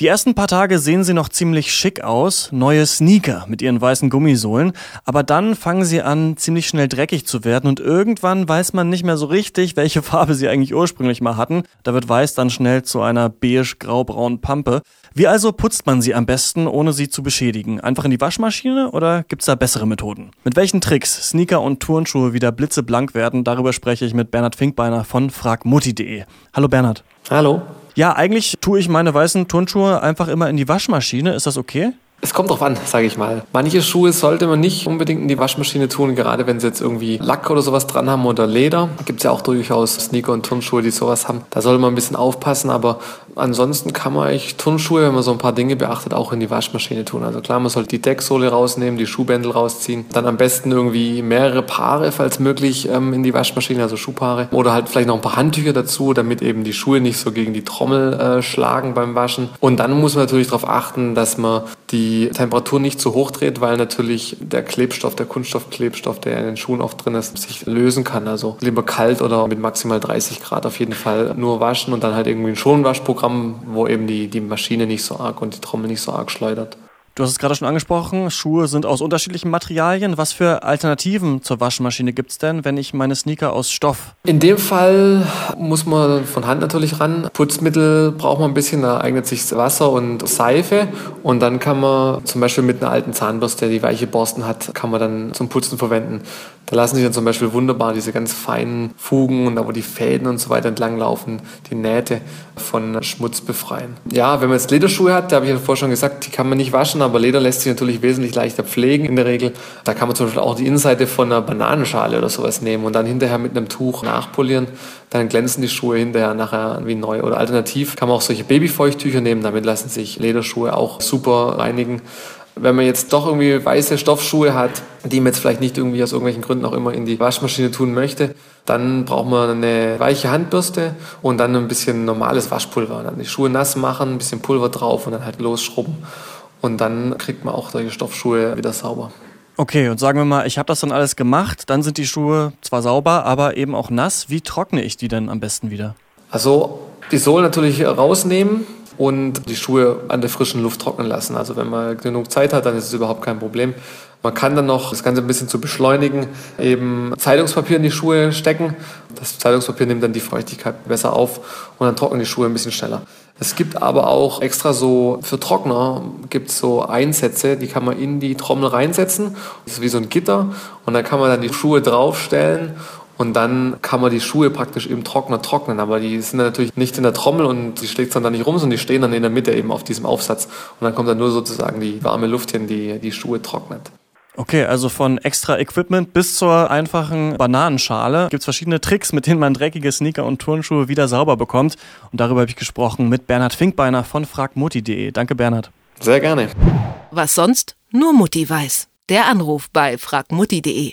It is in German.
Die ersten paar Tage sehen sie noch ziemlich schick aus, neue Sneaker mit ihren weißen Gummisohlen, aber dann fangen sie an, ziemlich schnell dreckig zu werden und irgendwann weiß man nicht mehr so richtig, welche Farbe sie eigentlich ursprünglich mal hatten. Da wird weiß dann schnell zu einer beige-graubraunen Pampe. Wie also putzt man sie am besten, ohne sie zu beschädigen? Einfach in die Waschmaschine oder gibt's da bessere Methoden? Mit welchen Tricks Sneaker und Turnschuhe wieder blitzeblank werden, darüber spreche ich mit Bernhard Finkbeiner von fragmutti.de. Hallo Bernhard. Hallo. Ja, eigentlich tue ich meine weißen Turnschuhe einfach immer in die Waschmaschine. Ist das okay? Es kommt drauf an, sage ich mal. Manche Schuhe sollte man nicht unbedingt in die Waschmaschine tun, gerade wenn sie jetzt irgendwie Lack oder sowas dran haben oder Leder. Gibt es ja auch durchaus Sneaker und Turnschuhe, die sowas haben. Da sollte man ein bisschen aufpassen, aber ansonsten kann man eigentlich Turnschuhe, wenn man so ein paar Dinge beachtet, auch in die Waschmaschine tun. Also klar, man sollte die Decksohle rausnehmen, die Schuhbändel rausziehen. Dann am besten irgendwie mehrere Paare, falls möglich, ähm, in die Waschmaschine, also Schuhpaare. Oder halt vielleicht noch ein paar Handtücher dazu, damit eben die Schuhe nicht so gegen die Trommel äh, schlagen beim Waschen. Und dann muss man natürlich darauf achten, dass man die Temperatur nicht zu hoch dreht, weil natürlich der Klebstoff, der Kunststoffklebstoff, der in den Schuhen oft drin ist, sich lösen kann. Also lieber kalt oder mit maximal 30 Grad auf jeden Fall nur waschen und dann halt irgendwie ein Schonwaschprogramm, wo eben die, die Maschine nicht so arg und die Trommel nicht so arg schleudert. Du hast es gerade schon angesprochen, Schuhe sind aus unterschiedlichen Materialien. Was für Alternativen zur Waschmaschine gibt es denn, wenn ich meine Sneaker aus Stoff? In dem Fall muss man von Hand natürlich ran. Putzmittel braucht man ein bisschen, da eignet sich Wasser und Seife. Und dann kann man zum Beispiel mit einer alten Zahnbürste, die weiche Borsten hat, kann man dann zum Putzen verwenden. Da lassen sich dann zum Beispiel wunderbar diese ganz feinen Fugen und wo die Fäden und so weiter entlang laufen, die Nähte von Schmutz befreien. Ja, wenn man jetzt Lederschuhe hat, da habe ich ja vorher schon gesagt, die kann man nicht waschen, aber Leder lässt sich natürlich wesentlich leichter pflegen in der Regel. Da kann man zum Beispiel auch die Innenseite von einer Bananenschale oder sowas nehmen und dann hinterher mit einem Tuch nachpolieren. Dann glänzen die Schuhe hinterher nachher wie neu. Oder alternativ kann man auch solche Babyfeuchttücher nehmen, damit lassen sich Lederschuhe auch super reinigen wenn man jetzt doch irgendwie weiße Stoffschuhe hat, die man jetzt vielleicht nicht irgendwie aus irgendwelchen Gründen auch immer in die Waschmaschine tun möchte, dann braucht man eine weiche Handbürste und dann ein bisschen normales Waschpulver. Dann die Schuhe nass machen, ein bisschen Pulver drauf und dann halt losschrubben. Und dann kriegt man auch solche Stoffschuhe wieder sauber. Okay, und sagen wir mal, ich habe das dann alles gemacht, dann sind die Schuhe zwar sauber, aber eben auch nass. Wie trockne ich die denn am besten wieder? Also die Sohlen natürlich rausnehmen, und die Schuhe an der frischen Luft trocknen lassen. Also wenn man genug Zeit hat, dann ist es überhaupt kein Problem. Man kann dann noch das Ganze ein bisschen zu beschleunigen, eben Zeitungspapier in die Schuhe stecken. Das Zeitungspapier nimmt dann die Feuchtigkeit besser auf und dann trocknen die Schuhe ein bisschen schneller. Es gibt aber auch extra so für Trockner gibt so Einsätze, die kann man in die Trommel reinsetzen. Das ist wie so ein Gitter und dann kann man dann die Schuhe draufstellen und dann kann man die Schuhe praktisch im Trockner trocknen. Aber die sind natürlich nicht in der Trommel und die schlägt dann da nicht rum, sondern die stehen dann in der Mitte eben auf diesem Aufsatz. Und dann kommt dann nur sozusagen die warme Luft hin, die die Schuhe trocknet. Okay, also von extra Equipment bis zur einfachen Bananenschale gibt es verschiedene Tricks, mit denen man dreckige Sneaker und Turnschuhe wieder sauber bekommt. Und darüber habe ich gesprochen mit Bernhard Finkbeiner von fragmutti.de. Danke, Bernhard. Sehr gerne. Was sonst nur Mutti weiß. Der Anruf bei fragmutti.de.